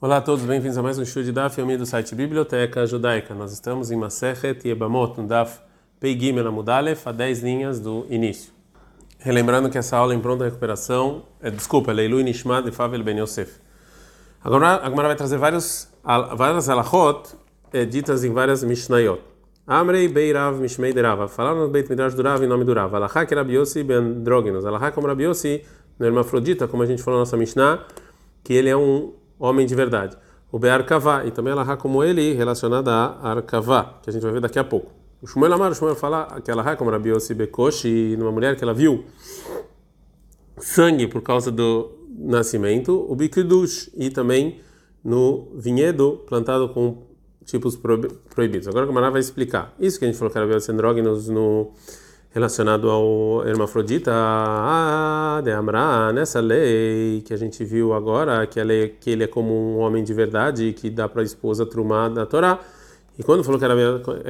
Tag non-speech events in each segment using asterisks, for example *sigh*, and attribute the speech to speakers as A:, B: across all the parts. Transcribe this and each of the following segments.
A: Olá a todos, bem-vindos a mais um show de Daf do site Biblioteca Judaica. Nós estamos em Masechet Yebamot, no Daf Peigimel Amudalef, a 10 linhas do início. Relembrando que essa aula é em pronta recuperação, é, desculpa, Leilu Nishmat de Favel Ben Yosef. Agora a vai trazer vários, várias alachot é, ditas em várias Mishnayot. Amrei Beirav Mishmei de Rava. Falaram no Beit Midrash do Rav em nome do Rav. Alachá que Rabi Yossi ben Droginos. Alachá como Rabi no Hermafrodita, como a gente falou na nossa Mishnah, que ele é um homem de verdade. O Be'arkavá, e também ela como ele, relacionada a Arkavá, que a gente vai ver daqui a pouco. O Shmuel Amar, o Shmuel fala que ela como Rabi Yossi Bekoshi, numa mulher que ela viu sangue por causa do nascimento, o Bikidush, e também no vinhedo plantado com tipos proibidos. Agora o Mará vai explicar. Isso que a gente falou que era Rabi andrógenos no relacionado ao hermafrodita, ah, de Amra, nessa lei que a gente viu agora, que, a lei, que ele é como um homem de verdade que dá para a esposa trumar da Torá. E quando falou que era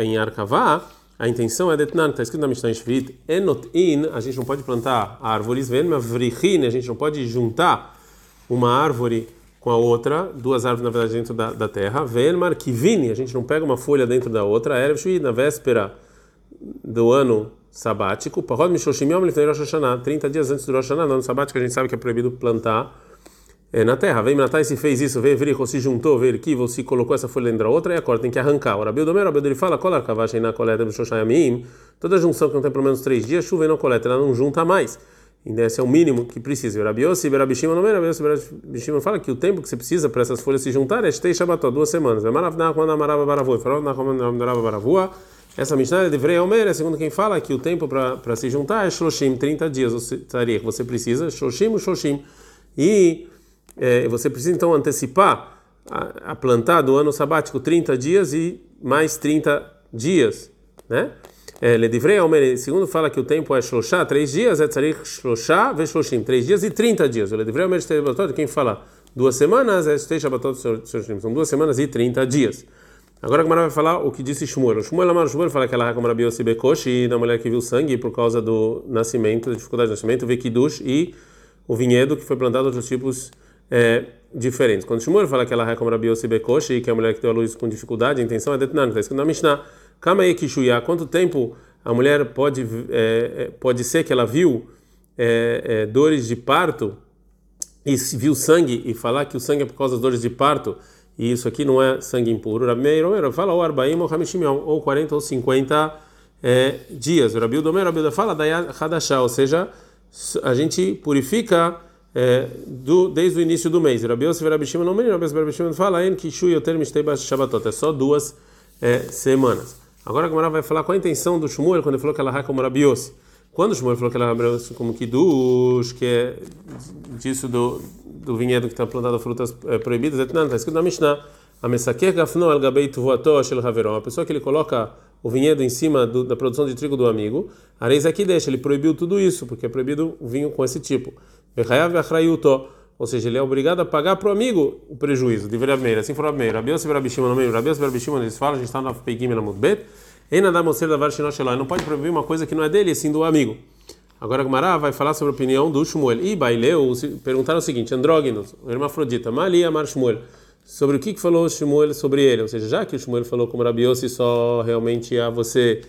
A: em Arkavá, a intenção é detnan, está escrito na Mishnah Shvit, enotin, a gente não pode plantar árvores, venmavrihin, a gente não pode juntar uma árvore com a outra, duas árvores na verdade dentro da, da terra, venmar kivini, a gente não pega uma folha dentro da outra, erev na véspera do ano sabático, Parod Mishoshim Yom Lifnei Rosh Hashanah, 30 dias antes do Rosh Hashanah, no ano sabático a gente sabe que é proibido plantar é, na terra. Vem Natai se fez isso, veio Vrico se juntou, veio Kivo se colocou essa folha dentro da outra e agora tem que arrancar. O Rabi Domer, Rabi ele fala, Kolar Kavash na coleta do Shoshayamim, toda junção que não tem pelo menos três dias, chuva e não coleta, ela não junta mais. Esse é o mínimo que precisa. O Rabi Yossi, Rabi Shimon, não Rabi Yossi, Rabi Shimon fala que o tempo que você precisa para essas folhas se juntar é Shtei Shabbatot, duas semanas. Maravna, quando Amarava Baravua, Farov, Nachom, Baravua, essa Mishnah de Vrei Omer, é segundo quem fala que o tempo para se juntar é Shoshim, 30 dias. Que você precisa, Shoshim, Shoshim. E é, você precisa então antecipar a, a, plantar do ano sabático 30 dias e mais 30 dias, né? É, Ledivrei Omer, segundo fala que o tempo é Shoshá, 3 dias, é Tzarich Shoshá, ve Shoshim, 3 dias e 30 dias. O Ledivrei Omer, quem fala duas semanas, é Shtei Shabbatot, são duas semanas e 30 dias. Agora a Gemara vai falar o que disse Shmuel. O Shmuel Amar Shmuel fala que ela como Rabi Yossi Bekoshi, da mulher que viu sangue por causa do nascimento, da dificuldade do nascimento, Vekidush e o vinhedo que foi plantado de outros tipos é, diferentes. Quando Shmuel fala que ela como Rabi Yossi Bekoshi, que é a mulher que deu a luz com dificuldade, a intenção é detnan, está escrito na Mishnah. Kama Ekishuya, quanto tempo a mulher pode, é, é, pode ser que ela viu é, é, dores de parto e viu sangue e falar que o sangue é por causa das dores de parto? E isso aqui não é sangue impuro. Rabi Meir fala ou Arbaim ou Hamishim ou 40 ou 50 é, dias. O Rabi Domer, Rabi fala da Hadashah, ou seja, a gente purifica é, do, desde o início do mês. Rabi Yosef Rabi Shimon não Rabi Yosef Shimon fala em que Shu Yoter Mishtei Shabbatot, é só duas é, semanas. Agora a Gemara vai falar qual a intenção do Shmuel quando ele falou que ela é como Rabi Yosef. Quando o Shmuel falou que ela é como Kiddush, que é disso do do vinhedo que está plantado frutas é, proibidas, está escrito na Mishnah, a mesaker gafno al gabei tuvuato shel haveron, a pessoa que ele coloca o vinhedo em cima do, da produção de trigo do amigo, areis aqui deixa, ele proibiu tudo isso, porque é proibido o vinho com esse tipo. Ou seja, ele é obrigado a pagar para o amigo o prejuízo. De Meira, assim for Meira. Rabios e Rabishima no meio. Rabios e Rabishima, eles falam, a gente está Peigim na Não pode proibir uma coisa que não é dele, sim do amigo. Agora a Gumara vai falar sobre a opinião do Shmuel. E Baileu perguntaram o seguinte: andrógenos, hermafrodita, Mali Amar Shmuel. Sobre o que, que falou Shmuel sobre ele? Ou seja, já que o Shmuel falou como Rabiossi só realmente a você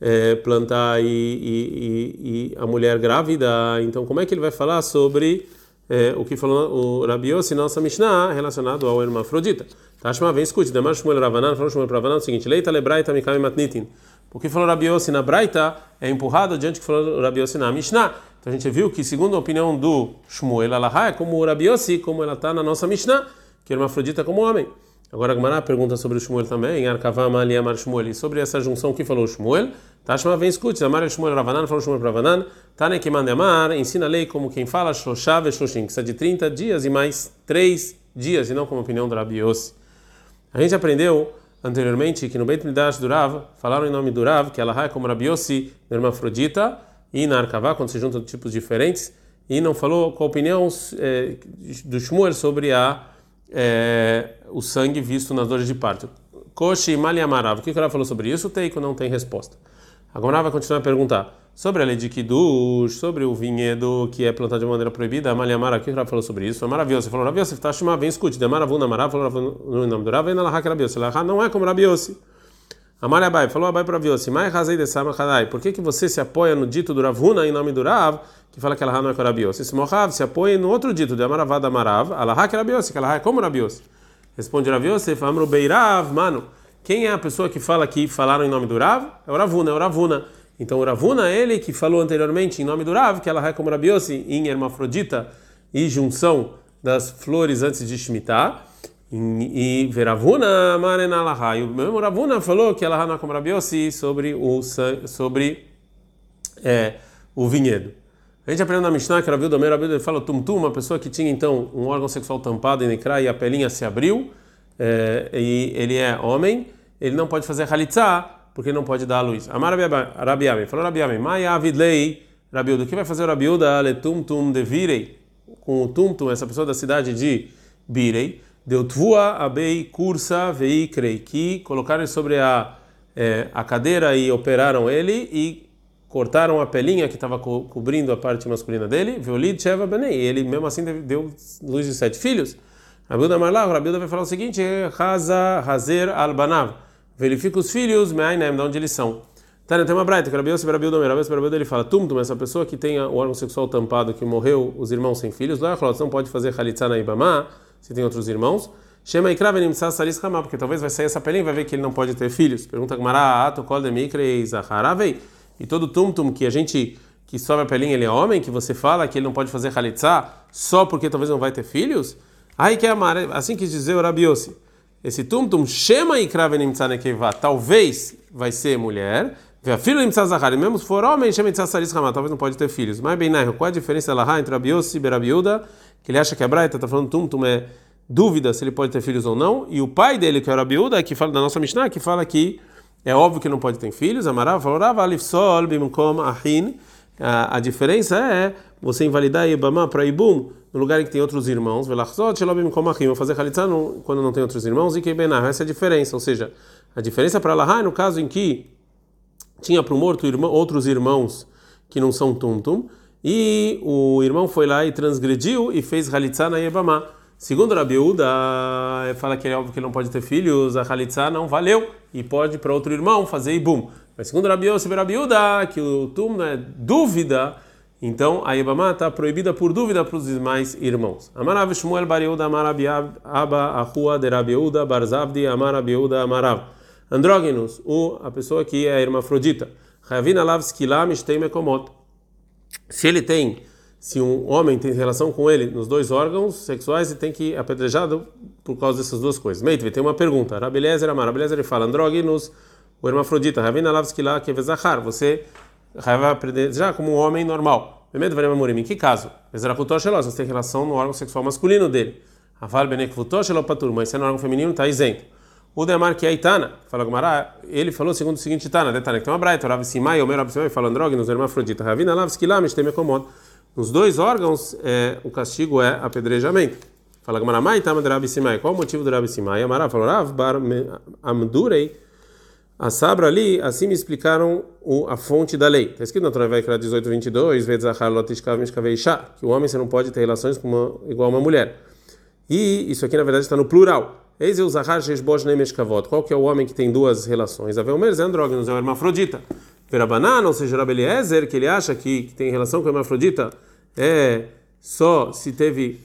A: é, plantar e, e, e, a mulher grávida, então como é que ele vai falar sobre é, o que falou o Rabiossi, nossa Mishnah, relacionado ao hermafrodita? Tashma, vem escute. Demar Shmuel Ravanan, falou Shmuel Ravanan o seguinte: Leita lebraita mikami matnitin. Porque falou Rabi Yossi na Braita é empurrado adiante que falou Rabi Yossi na Mishnah. Então a gente viu que, segundo a opinião do Shmuel Alahá, é como o Rabi Yossi, como ela está na nossa Mishnah, que é uma afrodita como homem. Agora a Gemara pergunta sobre o Shmuel também, Arkavama Ali Amar Shmuel, e sobre essa junção que falou o Shmuel. Tashma vem escute, Amar Shmuel Ravanan, falou Shmuel Ravanan, Tane que manda Amar, ensina a lei como quem fala, Shoshav e Shoshin, que está de 30 dias e mais 3 dias, e não como opinião do Rabi Yossi. A gente aprendeu anteriormente que no Beit Midrash do Rav, falaram em nome do Rav, que ela é como Rabi Yossi, hermafrodita, e na Arkavá, quando se juntam tipos diferentes, e não falou qual a opinião é, do Shmuel sobre a, é, o sangue visto nas dores de parto. Koshi Mali Amarav, o que o falou sobre isso? Teiko não tem resposta. Agora vai continuar a perguntar sobre a lei de Kiddush, sobre o vinhedo que é plantado de maneira proibida. A Malhamara aqui já falou sobre isso. É maravilhoso. Você falou, Rabi Yossi, tá chamando, vem escute. Demaravuna Marav, falou no nome do Rav, vem na Lahak Rabi Yossi. não é como Rabi Yossi. Amália Abai, falou Abai para Rabi Mai razei de Sama Hadai. Por que, que você se apoia no dito do Ravuna em nome do Rav, que fala que ela não é com Rabi Yossi? Se Mohav se apoia no outro dito de Amaravada Marav, Alahak Rabi Yossi, que ela é como Rabi Yossi. Responde Rabi Yossi, Famro Beirav, mano. Quem é a pessoa que fala que falaram em nome do Rav? É o Ravuna, é o Ravuna. Então o Ravuna, ele que falou anteriormente em nome do Rav, que ela é como Rabi Yossi, em hermafrodita e junção das flores antes de Shemitah. E Veravuna Marenalaha. E o mesmo Ravuna falou que ela não como Rabiossi sobre o sobre é, o vinhedo. A gente aprende na Mishnah que Rabi Domer Rabi fala tum-tum, uma pessoa que tinha então um órgão sexual tampado em Nekra e a pelinha se abriu, é, e ele é homem, ele não pode fazer halitzah porque não pode dar a luz. Amar Rabiame, falou Rabiame, Maya Avidlei, Rabiuda, o que vai fazer o Rabiuda? Letum-tum devirei, com o tum-tum, essa pessoa da cidade de Birei, Deu tvua abei cursa veikrei, que colocaram sobre a, é, a cadeira e operaram ele e cortaram a pelinha que estava co cobrindo a parte masculina dele. Violid Sheva Benei. Ele mesmo assim deu luz de sete filhos. Rabilda Marlah, Rabilda vai falar o seguinte: Haza Hazer Albanav. Verifica os filhos, Meainem, de onde eles são. Tá, tem uma braita, que Rabilda Rabilda Rabilda ele fala: Tum Tum, essa pessoa que tem o órgão sexual tampado, que morreu, os irmãos sem filhos, lá não pode fazer Halitzah na Ibama se tem outros irmãos. Shema Ikravenim Saris Ramá, porque talvez vai sair essa pelinha e vai ver que ele não pode ter filhos. Pergunta Gmará, Ato Kol Zaharavei. E todo tum-tum que a gente que sobe a pelinha ele é homem, que você fala que ele não pode fazer halitzá só porque talvez não vai ter filhos? Aí que é amar, assim quis dizer o Rabiossi. Esse tum-tum Shema Ikravenim Tzanekeva, talvez vai ser mulher. Filho Zahar, mesmo se for homem, Shema Saris Ramá, talvez não pode ter filhos. Mas bem, qual é a diferença lá entre Rabiossi e Berabiuda? que ele acha que a Braita está falando tum, tum é dúvida se ele pode ter filhos ou não, e o pai dele, que é o Rabiuda, que fala da nossa Mishnah, que fala que é óbvio que não pode ter filhos, Amarava falou, Alifsol, Bimkom, Ahin, a diferença é você invalidar Ibama para Ibum no lugar em que tem outros irmãos, Komachim, fazer Khalitza quando não tem outros irmãos, e Keibenah, essa é a diferença, ou seja, a diferença para Lahai é no caso em que tinha para o morto irmão, outros irmãos que não são Tum-Tum, e o irmão foi lá e transgrediu e fez halitzá na Yebamá. Segundo Rabi Uda, fala que é óbvio que ele não pode ter filhos, a halitzá não valeu e pode para outro irmão fazer ibum. Mas segundo Rabi Yosef Rabi Uda, que o tum é dúvida, então a Yebamá está proibida por dúvida para os demais irmãos. Amarav Shmuel Bar Yehuda Amarabi Abba Ahua de Rabi Uda Barzabdi Amarabi Yehuda Amarav. Andrógenos, o, a pessoa que é hermafrodita. Ravina Lav Skilam Shtei Mekomot se ele tem, se um homem tem relação com ele nos dois órgãos sexuais, ele tem que apedrejado por causa dessas duas coisas. Meitve, tem uma pergunta. Rabelezer ele fala, andrógenos, o hermafrodita, Ravina Lavskila Kevezahar, você vai aprender já como um homem normal. Primeiro, Varema Morim, em que caso? Ezrakutor Shelos, você tem relação no órgão sexual masculino dele. Aval Benekvutor Shelopatur, mas se é no órgão feminino, está isento. O Demar que é Itana, fala Gumara, ele falou segundo o seguinte Itana, Detana, que tem uma braita, Rav Simai, Omer Rav Simai, fala andrógenos, hermafrodita, Ravina Lav Skilam, Estemecomod. Nos dois órgãos, é, o castigo é apedrejamento. Fala Gumara, Mai Tama Rav Simai, qual o motivo do Rav Simai? Amara falou, Rav Bar Amdurei, a Sabra ali, assim me explicaram o, a fonte da lei. Está escrito na Torá Vaikra 18, 22, que o homem você não pode ter relações com uma, igual uma mulher. E isso aqui na verdade está no plural. Eis o Zahar Sheshbosh Nemeshkavot. Qual que é o homem que tem duas relações? Avelmer Zandrógenos é o hermafrodita. Verabanana, ou seja, Rabeliezer, que ele acha que, que tem relação com o hermafrodita, é só se teve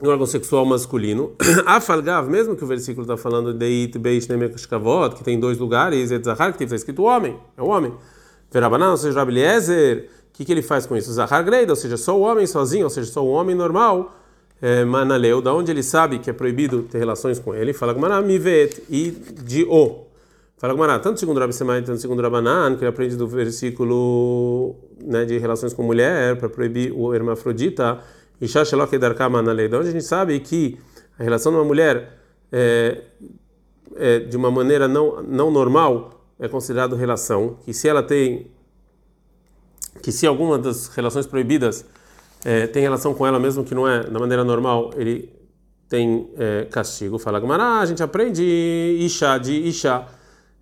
A: um órgão sexual masculino. *clears throat* Afalgav, mesmo que o versículo está falando de It Beish Nemeshkavot, que tem dois lugares, é Zahar, que está escrito homem, é o homem. Verabanana, ou seja, Rabeliezer, o que, que ele faz com isso? Zahar Greida, ou seja, só o homem sozinho, ou seja, só o homem normal é, manaleu, da onde ele sabe que é proibido ter relações com ele, fala Gmará mivet e de o. Fala Gmará, tanto segundo Rabi Semai, tanto segundo Rabanan, que ele aprende do versículo né, de relações com mulher, para proibir o hermafrodita, e Shashelok Edarka manalei, da onde a gente sabe que a relação de uma mulher é, é, de uma maneira não, não normal é considerado relação, que se ela tem, que se alguma das relações proibidas é, tem relação com ela mesmo que não é da maneira normal, ele tem é, castigo. Fala Gumara, a gente aprende Isha de Isha.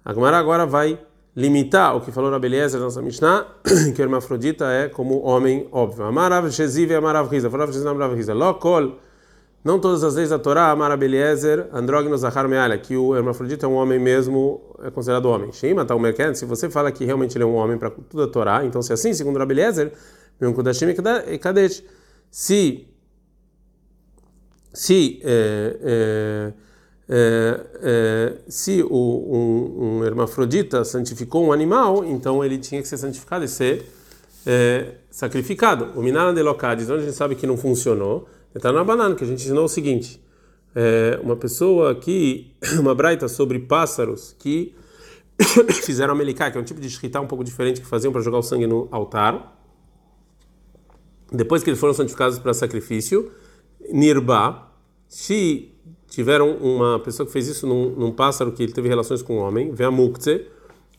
A: A Gumara agora vai limitar o que falou Rabi Eliezer na nossa Mishnah, *clears throat* que o hermafrodita é como homem óbvio. Amarav Sheziv e Amarav Riza. Falav Sheziv e Amarav Riza. Lokol. Não todas as leis da Torá, Amar Abeliezer, Andrógeno Zahar Mealha, que o hermafrodita é um homem mesmo, é considerado homem. Shima tal merken, se você fala que realmente ele é um homem para toda a Torá, então se é assim, segundo Abeliezer, Kudashim e Kadesh, se se é, é, é, é, se o, um, um, hermafrodita santificou um animal, então ele tinha que ser santificado e ser é, sacrificado. O Minara de Locades, onde a gente sabe que não funcionou, está na banana, que a gente ensinou o seguinte: é, uma pessoa que, *coughs* uma braita sobre pássaros que *coughs* fizeram melicá, que é um tipo de escrita um pouco diferente que faziam para jogar o sangue no altar. Depois que eles foram santificados para sacrifício, Nirba, se tiveram uma pessoa que fez isso num, num pássaro que ele teve relações com um homem, Veamukze,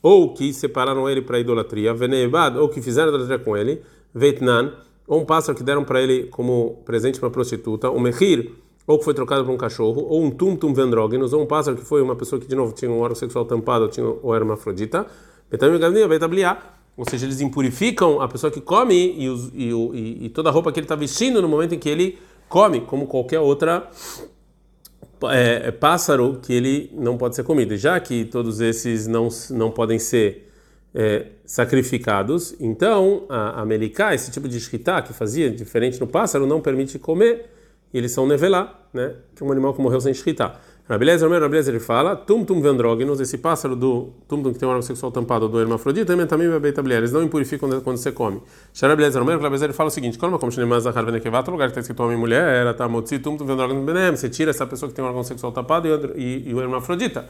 A: ou que separaram ele para idolatria, Venebad, ou que fizeram idolatria com ele, Veitnan, ou um pássaro que deram para ele como presente uma prostituta, um mehir, ou que foi trocado por um cachorro, ou um tum-tum vendrógenos, ou um pássaro que foi uma pessoa que de novo tinha um órgão sexual tampado, ou, tinha, ou era uma afrodita, ou seja, eles impurificam a pessoa que come e, os, e, e, e toda a roupa que ele está vestindo no momento em que ele come, como qualquer outra é, pássaro que ele não pode ser comido. Já que todos esses não, não podem ser é, sacrificados, então a, a melicá, esse tipo de escrita que fazia diferente no pássaro, não permite comer, e eles são nevelá, né? que um animal que morreu sem escrita. Rabelezer, o Rabelezer ele fala, tum tum vendrógenos, esse pássaro do tum tum que tem um órgão sexual tampado do hermafrodita, também também bebê eles não impurificam quando você come. Rabelezer, o Rabelezer ele fala o seguinte, como como chama mais a carne que lugar que está escrito homem e mulher, era tá motzi tum tum vendrógenos benem, você tira essa pessoa que tem um órgão sexual tampado e, e, e o hermafrodita.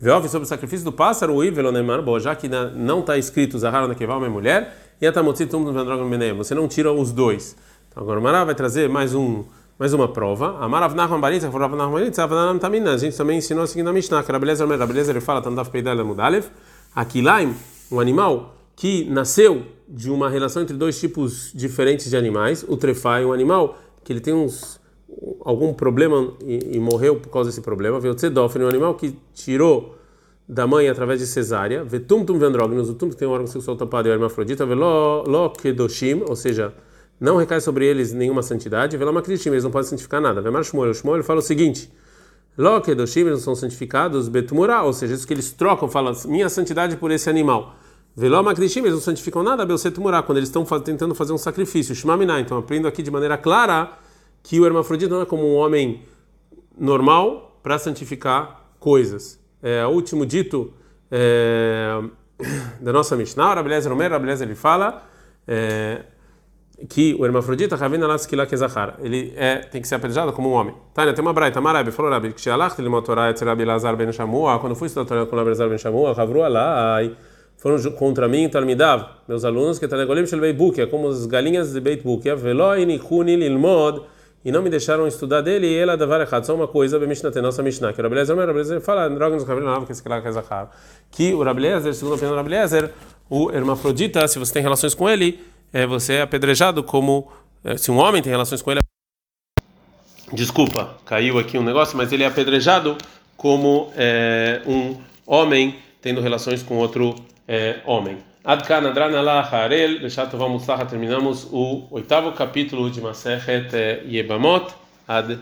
A: Veove sobre o sacrifício do pássaro, o Ivelonemar, já que não está escrito Zahara Nekevá, homem e mulher, e a Tamotzi tum vendrógenos benem, você não tira os dois. Então agora o Mará vai trazer mais um mais uma prova. Amarav Nachman Baritza, Rav Nachman Baritza, Avnanam Tamina. A gente também ensinou a seguir na Mishnah, que Rabelezer, Rabelezer ele fala, Tandaf Peidal Mudalev, Akilaim, um animal que nasceu de uma relação entre dois tipos diferentes de animais, o trefai, um animal que ele tem uns algum problema e, e morreu por causa desse problema, veio tzedófilo, um animal que tirou da mãe através de cesárea, vetum tum vendrógenos, o tum que tem um órgão sexual tapado e hermafrodita, velo lo kedoshim, ou seja, não recai sobre eles nenhuma santidade, Velama Krishim, eles não podem santificar nada. Vemar Shmuel, Shmuel fala o seguinte: Loke Doshim, eles não são santificados, Betumura, ou seja, isso que eles trocam, fala minha santidade por esse animal. Veloma Krishim, eles não santificam nada, Belsetumura, quando eles estão tentando fazer um sacrifício. Shmamina, então aprendo aqui de maneira clara que o hermafrodita não é como um homem normal para santificar coisas. É, o último dito é, *coughs* da nossa Mishnah, Rabelezer Omer, Rabelezer ele fala. É, que o hermafrodita ravina lá que lá que zahar ele é tem que ser apedrejado como um homem. Tânia tem uma braita marabi falou rabi que shalach ele motorá rabi lazar ben shamua quando fui estudar com rabi lazar ben shamua ravru alai foram contra mim talmidav meus alunos que tanegolim shel beibukia como as galinhas de beit bukia. Velo inichuni lilmod e não me deixaram estudar dele e ela davar errado. Só uma coisa bem mishnah nossa mishnah que o rabi lazar rabi lazar fala drogos ravina que se lá que zahar que o rabi lazar segundo a opinião do rabi lazar o hermafrodita se você tem relações com ele é, você é apedrejado como é, se um homem tem relações com ele. Desculpa, caiu aqui um negócio, mas ele é apedrejado como é, um homem tendo relações com outro é, homem. Adkan Adrana La Harel, terminamos o oitavo capítulo de Masechet Yebamot. Ad